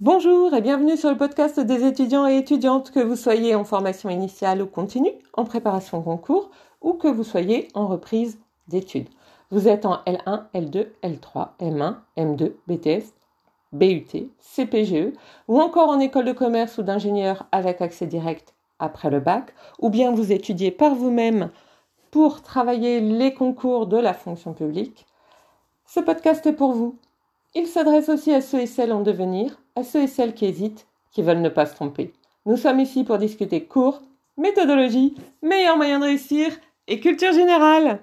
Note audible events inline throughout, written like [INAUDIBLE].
Bonjour et bienvenue sur le podcast des étudiants et étudiantes, que vous soyez en formation initiale ou continue, en préparation concours ou que vous soyez en reprise d'études. Vous êtes en L1, L2, L3, M1, M2, BTS, BUT, CPGE ou encore en école de commerce ou d'ingénieur avec accès direct après le bac, ou bien vous étudiez par vous-même pour travailler les concours de la fonction publique. Ce podcast est pour vous. Il s'adresse aussi à ceux et celles en devenir, à ceux et celles qui hésitent, qui veulent ne pas se tromper. Nous sommes ici pour discuter cours, méthodologie, meilleurs moyens de réussir et culture générale.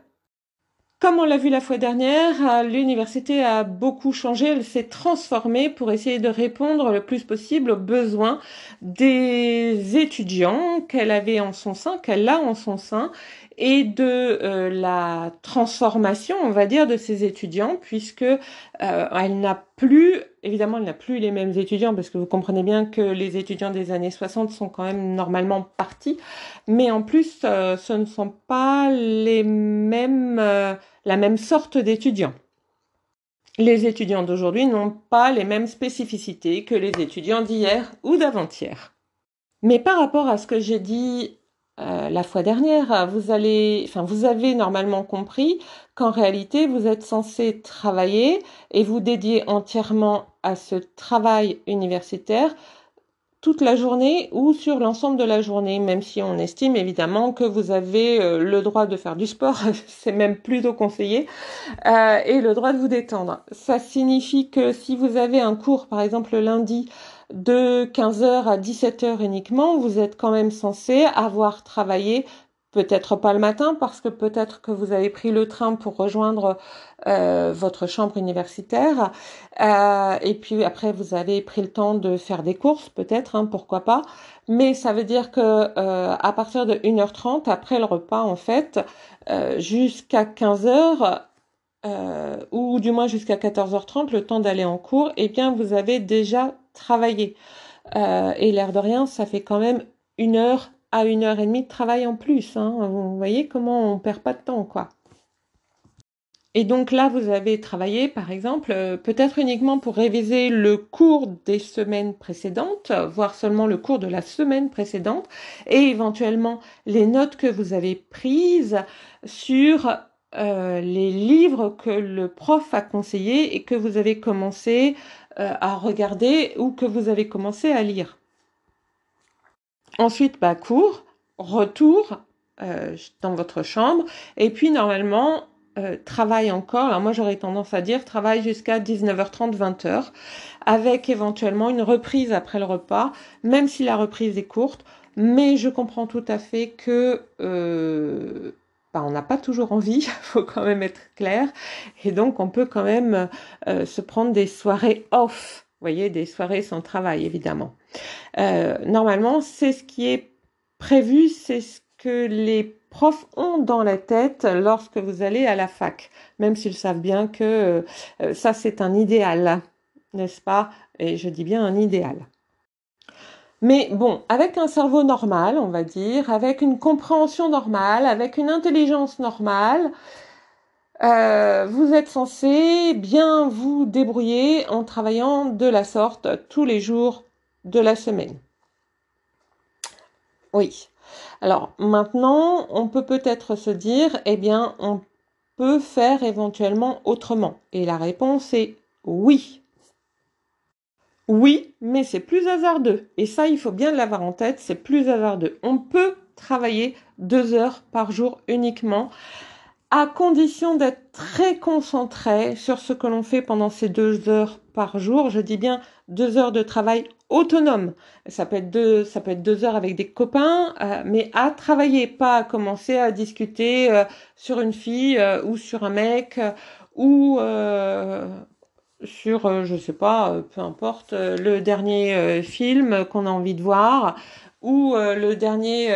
Comme on l'a vu la fois dernière, l'université a beaucoup changé, elle s'est transformée pour essayer de répondre le plus possible aux besoins des étudiants qu'elle avait en son sein, qu'elle a en son sein, et de euh, la transformation, on va dire, de ces étudiants, puisque euh, elle n'a plus, évidemment, elle n'a plus les mêmes étudiants, parce que vous comprenez bien que les étudiants des années 60 sont quand même normalement partis, mais en plus, euh, ce ne sont pas les mêmes, la même sorte d'étudiants. Les étudiants d'aujourd'hui n'ont pas les mêmes spécificités que les étudiants d'hier ou d'avant-hier. Mais par rapport à ce que j'ai dit euh, la fois dernière, vous allez, enfin, vous avez normalement compris qu'en réalité, vous êtes censé travailler et vous dédier entièrement à ce travail universitaire toute la journée ou sur l'ensemble de la journée, même si on estime évidemment que vous avez euh, le droit de faire du sport, [LAUGHS] c'est même plutôt conseillé, euh, et le droit de vous détendre. Ça signifie que si vous avez un cours, par exemple le lundi, de 15h à 17h uniquement, vous êtes quand même censé avoir travaillé peut-être pas le matin parce que peut-être que vous avez pris le train pour rejoindre euh, votre chambre universitaire. Euh, et puis après vous avez pris le temps de faire des courses peut-être hein, pourquoi pas. Mais ça veut dire que euh, à partir de 1h30 après le repas en fait jusqu'à 15h ou du moins jusqu'à 14h30 le temps d'aller en cours eh bien vous avez déjà travailler. Euh, et l'air de rien, ça fait quand même une heure à une heure et demie de travail en plus. Hein. Vous voyez comment on perd pas de temps, quoi. Et donc là, vous avez travaillé, par exemple, euh, peut-être uniquement pour réviser le cours des semaines précédentes, voire seulement le cours de la semaine précédente, et éventuellement les notes que vous avez prises sur euh, les livres que le prof a conseillés et que vous avez commencé euh, à regarder ou que vous avez commencé à lire. Ensuite, bah, cours, retour euh, dans votre chambre, et puis normalement, travail encore. Alors moi, j'aurais tendance à dire travail jusqu'à 19h30, 20h, avec éventuellement une reprise après le repas, même si la reprise est courte. Mais je comprends tout à fait que bah, on n'a pas toujours envie, [LAUGHS] faut quand même être clair, et donc on peut quand même euh, se prendre des soirées off, vous voyez, des soirées sans travail évidemment. Euh, normalement, c'est ce qui est prévu, c'est ce que les profs ont dans la tête lorsque vous allez à la fac, même s'ils savent bien que euh, ça c'est un idéal, n'est-ce pas? Et je dis bien un idéal. Mais bon, avec un cerveau normal, on va dire, avec une compréhension normale, avec une intelligence normale, euh, vous êtes censé bien vous débrouiller en travaillant de la sorte tous les jours de la semaine. Oui. Alors maintenant, on peut peut-être se dire, eh bien, on peut faire éventuellement autrement. Et la réponse est oui. Oui, mais c'est plus hasardeux. Et ça, il faut bien l'avoir en tête, c'est plus hasardeux. On peut travailler deux heures par jour uniquement, à condition d'être très concentré sur ce que l'on fait pendant ces deux heures par jour. Je dis bien deux heures de travail autonome. Ça peut être deux, ça peut être deux heures avec des copains, euh, mais à travailler, pas à commencer à discuter euh, sur une fille euh, ou sur un mec ou sur, euh, je sais pas, euh, peu importe, euh, le dernier film qu'on a envie de voir ou le dernier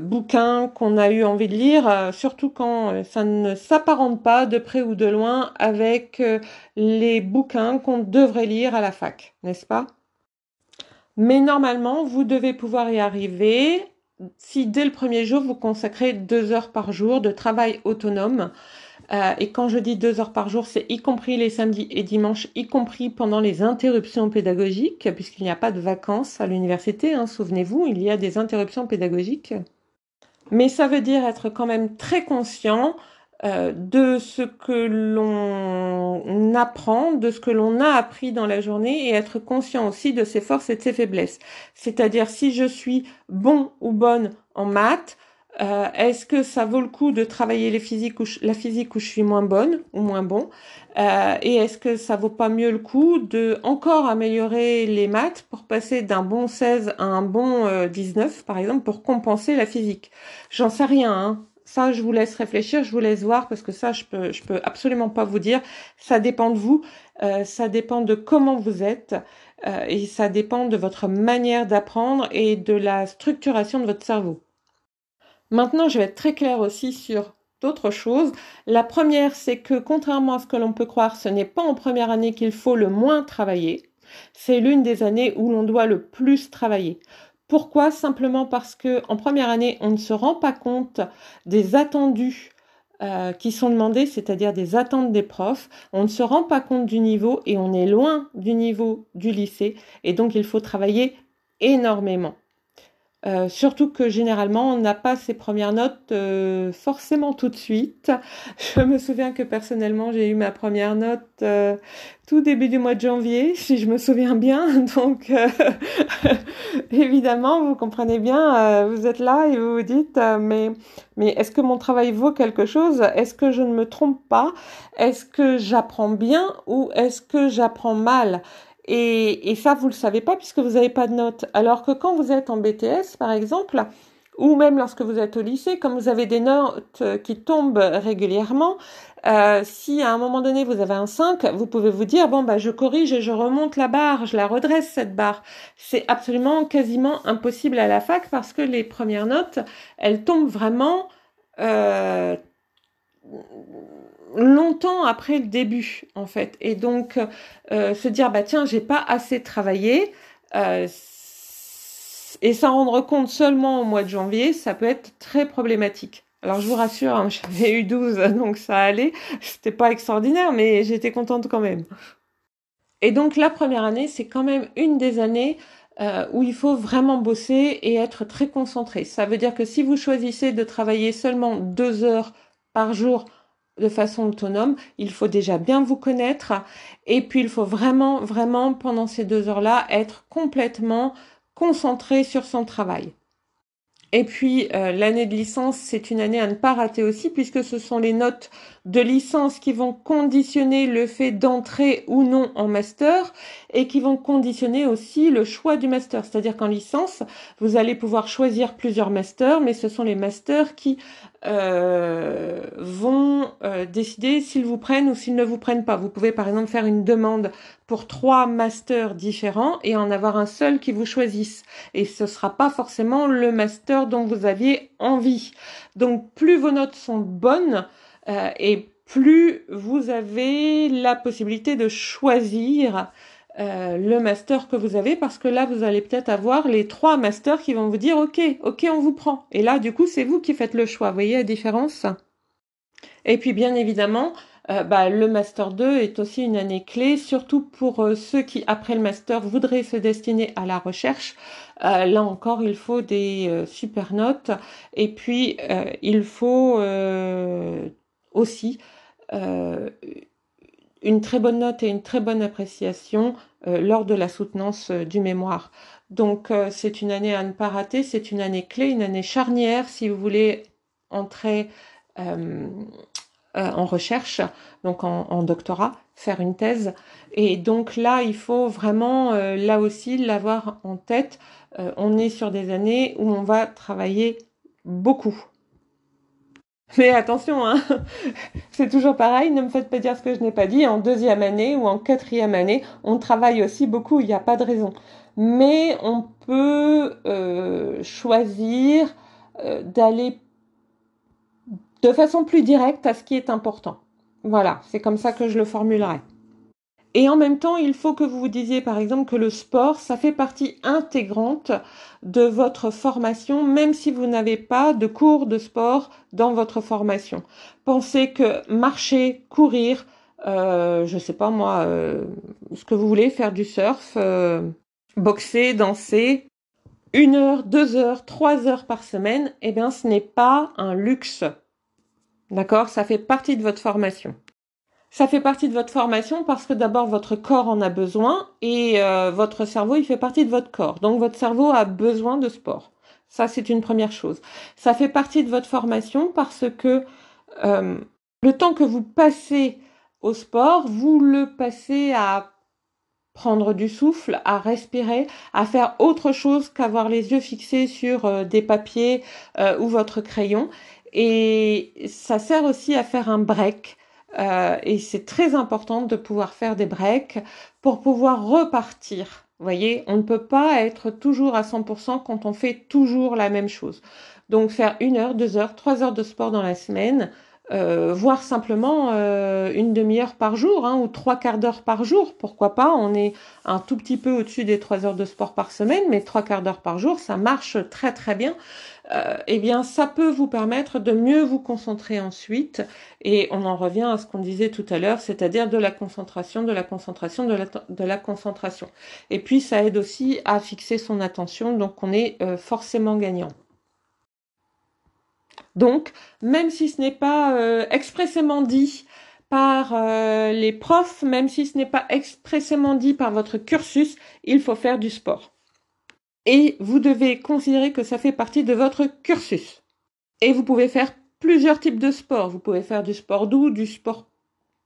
bouquin qu'on a eu envie de lire, surtout quand ça ne s'apparente pas de près ou de loin avec les bouquins qu'on devrait lire à la fac, n'est-ce pas? Mais normalement, vous devez pouvoir y arriver si dès le premier jour, vous consacrez deux heures par jour de travail autonome Euh, et quand je dis deux heures par jour, c'est y compris les samedis et dimanches, y compris pendant les interruptions pédagogiques, puisqu'il n'y a pas de vacances à l'université. Hein, Souvenez-vous, il y a des interruptions pédagogiques. Mais ça veut dire être quand même très conscient euh, de ce que l'on apprend, de ce que l'on a appris dans la journée et être conscient aussi de ses forces et de ses faiblesses. C'est-à-dire si je suis bon ou bonne en maths, euh, est-ce que ça vaut le coup de travailler les physiques ou la physique où je suis moins bonne ou moins bon? Euh, Et est-ce que ça vaut pas mieux le coup de encore améliorer les maths pour passer d'un bon 16 à un bon 19 euh, par exemple pour compenser la physique? J'en sais rien. Hein. Ça, je vous laisse réfléchir, je vous laisse voir parce que ça, je peux, je peux absolument pas vous dire. Ça dépend de vous, ça dépend de comment vous êtes et ça dépend de votre manière d'apprendre et de la structuration de votre cerveau. Maintenant, je vais être très claire aussi sur d'autres choses. La première, c'est que contrairement à ce que l'on peut croire, ce n'est pas en première année qu'il faut le moins travailler. C'est l'une des années où l'on doit le plus travailler. Pourquoi? Simplement parce que en première année, on ne se rend pas compte des attendus euh, qui sont demandés, c'est-à-dire des attentes des profs. On ne se rend pas compte du niveau et on est loin du niveau du lycée. Et donc, il faut travailler énormément. Euh, surtout que généralement on n'a pas ses premières notes euh, forcément tout de suite. [LAUGHS] Je me souviens que personnellement j'ai eu ma première note euh, tout début du mois de janvier, [LAUGHS] si je me souviens bien. [LAUGHS] Donc évidemment vous comprenez bien, vous êtes là et vous vous dites mais mais est-ce que mon travail vaut quelque chose? Est-ce que je ne me trompe pas? Est-ce que j'apprends bien ou est-ce que j'apprends mal? Et, ça, vous le savez pas puisque vous n'avez pas de notes. Alors que quand vous êtes en BTS, par exemple, ou même lorsque vous êtes au lycée, comme vous avez des notes qui tombent régulièrement, euh, si à un moment donné vous avez un 5, vous pouvez vous dire bon bah je corrige et je remonte la barre, je la redresse cette barre. C'est absolument quasiment impossible à la fac parce que les premières notes, elles tombent vraiment euh, après le début en fait. Et donc euh, se dire bah tiens j'ai pas assez travaillé euh, et s'en rendre compte seulement au mois de janvier ça peut être très problématique. Alors je vous rassure hein, j'avais eu 12 [LAUGHS] donc ça allait. C'était pas extraordinaire mais j'étais contente quand même. Et donc la première année c'est quand même une des années euh, où il faut vraiment bosser et être très concentré. Ça veut dire que si vous choisissez de travailler seulement deux heures par jour de façon autonome, il faut déjà bien vous connaître et puis il faut vraiment, vraiment, pendant ces deux heures-là, être complètement concentré sur son travail. Et puis euh, l'année de licence, c'est une année à ne pas rater aussi puisque ce sont les notes de licence qui vont conditionner le fait d'entrer ou non en master et qui vont conditionner aussi le choix du master. C'est-à-dire qu'en licence, vous allez pouvoir choisir plusieurs masters, mais ce sont les masters qui euh, vont euh, décider s'ils vous prennent ou s'ils ne vous prennent pas. Vous pouvez par exemple faire une demande pour trois masters différents et en avoir un seul qui vous choisisse. Et ce sera pas forcément le master dont vous aviez envie. Donc plus vos notes sont bonnes euh, et plus vous avez la possibilité de choisir euh, le master que vous avez parce que là vous allez peut-être avoir les trois masters qui vont vous dire ok ok on vous prend et là du coup c'est vous qui faites le choix vous voyez la différence? Et puis bien évidemment euh, bah, le master 2 est aussi une année clé surtout pour euh, ceux qui après le master voudraient se destiner à la recherche là encore il faut des super notes et puis il faut aussi une très bonne note et une très bonne appréciation euh, lors de la soutenance euh, du mémoire. Donc euh, c'est une année à ne pas rater, c'est une année clé, une année charnière si vous voulez entrer en recherche, donc en, doctorat, faire une thèse. Et donc là, il faut vraiment, là aussi, l'avoir en tête. on est sur des années où on va travailler beaucoup. Mais attention, hein, [LAUGHS] c'est toujours pareil, ne me faites pas dire ce que je n'ai pas dit. En deuxième année ou en quatrième année, on travaille aussi beaucoup, il n'y a pas de raison. Mais on peut euh, choisir euh, d'aller de façon plus directe à ce qui est important. Voilà, c'est comme ça que je le formulerai. Et en même temps, il faut que vous vous disiez par exemple que le sport, ça fait partie intégrante de votre formation, même si vous n'avez pas de cours de sport dans votre formation. Pensez que marcher, courir, euh, je sais pas moi, euh, ce que vous voulez, faire du surf, euh, boxer, danser, une heure, deux heures, trois heures par semaine, eh bien, ce n'est pas un luxe. D'accord? Ça fait partie de votre formation. Ça fait partie de votre formation parce que d'abord votre corps en a besoin et euh, votre cerveau il fait partie de votre corps. Donc votre cerveau a besoin de sport. Ça c'est une première chose. Ça fait partie de votre formation parce que euh, le temps que vous passez au sport, vous le passez à prendre du souffle, à respirer, à faire autre chose qu'avoir les yeux fixés sur euh, des papiers ou votre crayon. Et ça sert aussi à faire un break euh, et c'est très important de pouvoir faire des breaks pour pouvoir repartir. Vous voyez, on ne peut pas être toujours à 100% quand on fait toujours la même chose. Donc faire une heure, deux heures, trois heures de sport dans la semaine, euh, voire simplement euh, une demi-heure par jour hein, ou trois quarts d'heure par jour. Pourquoi pas? On est un tout petit peu au-dessus des trois heures de sport par semaine, mais trois quarts d'heure par jour, ça marche très très bien. Euh, eh bien, ça peut vous permettre de mieux vous concentrer ensuite. Et on en revient à ce qu'on disait tout à l'heure, c'est-à-dire de la concentration, de la concentration, de la, de la, concentration. Et puis, ça aide aussi à fixer son attention, donc on est forcément gagnant. Donc, même si ce n'est pas euh, expressément dit par euh, les profs, même si ce n'est pas expressément dit par votre cursus, il faut faire du sport. Et vous devez considérer que ça fait partie de votre cursus. Et vous pouvez faire plusieurs types de sport. Vous pouvez faire du sport doux, du sport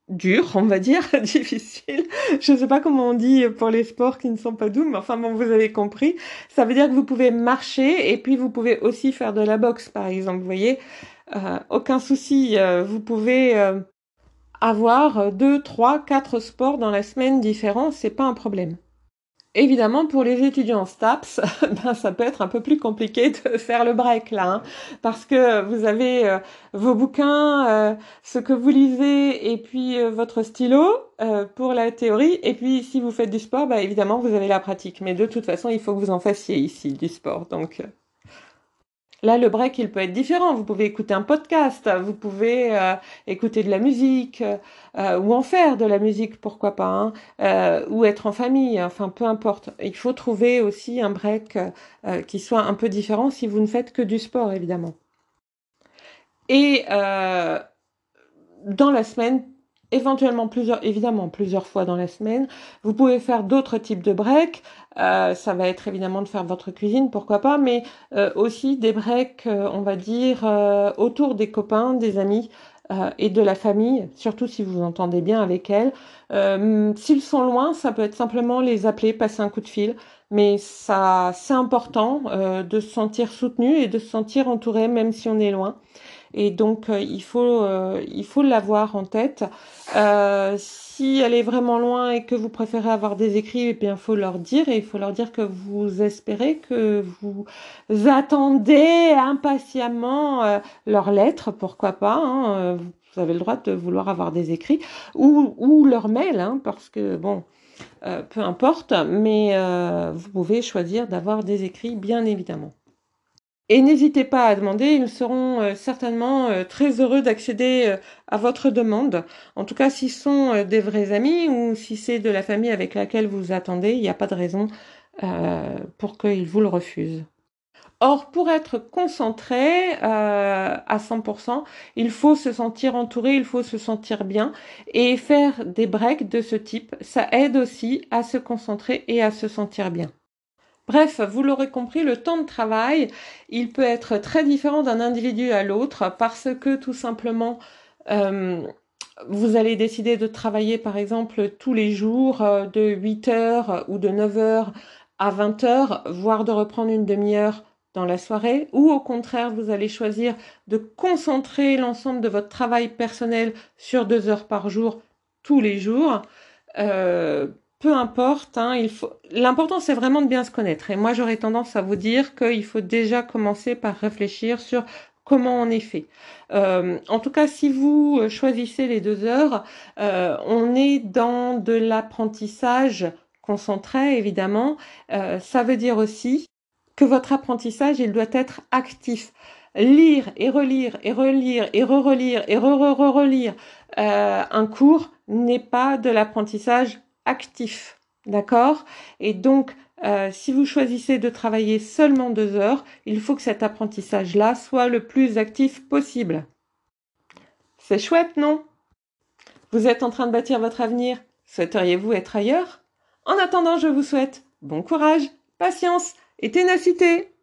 dur, on va dire, [LAUGHS] difficile. Je ne sais pas comment on dit pour les sports qui ne sont pas doux, mais enfin bon, vous avez compris. Ça veut dire que vous pouvez marcher et puis vous pouvez aussi faire de la boxe, par exemple. Vous voyez, euh, aucun souci. Euh, vous pouvez euh, avoir deux, trois, quatre sports dans la semaine différents, c'est pas un problème. Évidemment, pour les étudiants STAPS, [LAUGHS] ben, ça peut être un peu plus compliqué de faire le break là, hein, parce que vous avez euh, vos bouquins, euh, ce que vous lisez, et puis euh, votre stylo pour la théorie, et puis si vous faites du sport, ben, évidemment, vous avez la pratique. Mais de toute façon, il faut que vous en fassiez ici du sport, donc Là, le break, il peut être différent. Vous pouvez écouter un podcast, vous pouvez euh, écouter de la musique, euh, ou en faire de la musique, pourquoi pas, hein, euh, ou être en famille, enfin, peu importe. Il faut trouver aussi un break qui soit un peu différent si vous ne faites que du sport, évidemment. Et dans la semaine, éventuellement plusieurs, évidemment plusieurs fois dans la semaine. Vous pouvez faire d'autres types de breaks. Euh, ça va être évidemment de faire votre cuisine, pourquoi pas, mais euh, aussi des breaks, euh, on va dire, autour des copains, des amis et de la famille, surtout si vous entendez bien avec elles. S'ils sont loin, ça peut être simplement les appeler, passer un coup de fil, mais ça, c'est important de se sentir soutenu et de se sentir entouré, même si on est loin. Et donc, euh, il faut euh, il l'avoir en tête. Euh, si elle est vraiment loin et que vous préférez avoir des écrits, eh bien, faut leur dire et il faut leur dire que vous espérez, que vous attendez impatiemment leurs lettres, pourquoi pas. Hein, vous avez le droit de vouloir avoir des écrits ou, ou leur mail, hein, parce que bon, peu importe, mais vous pouvez choisir d'avoir des écrits, bien évidemment. Et n'hésitez pas à demander, ils seront euh, certainement euh, très heureux d'accéder euh, à votre demande. En tout cas, s'ils sont des vrais amis ou si c'est de la famille avec laquelle vous attendez, il n'y a pas de raison pour qu'ils vous le refusent. Or, pour être concentré à 100%, il faut se sentir entouré, il faut se sentir bien et faire des breaks de ce type, ça aide aussi à se concentrer et à se sentir bien. Bref, vous l'aurez compris, le temps de travail, il peut être très différent d'un individu à l'autre parce que tout simplement, euh, vous allez décider de travailler par exemple tous les jours euh, de 8 heures ou de 9 heures à 20 heures, voire de reprendre une demi-heure dans la soirée, ou au contraire, vous allez choisir de concentrer l'ensemble de votre travail personnel sur deux heures par jour tous les jours. Euh, peu importe, hein, il faut. L'important c'est vraiment de bien se connaître. Et moi j'aurais tendance à vous dire qu'il faut déjà commencer par réfléchir sur comment on est fait. Euh, en tout cas, si vous choisissez les deux heures, euh, on est dans de l'apprentissage concentré, évidemment. Euh, ça veut dire aussi que votre apprentissage, il doit être actif. Lire et relire et relire et re-relire et re-re-relire un cours n'est pas de l'apprentissage actif. D'accord? Et donc, euh, si vous choisissez de travailler seulement deux heures, il faut que cet apprentissage-là soit le plus actif possible. C'est chouette, non? Vous êtes en train de bâtir votre avenir. Souhaiteriez-vous être ailleurs? En attendant, je vous souhaite bon courage, patience et ténacité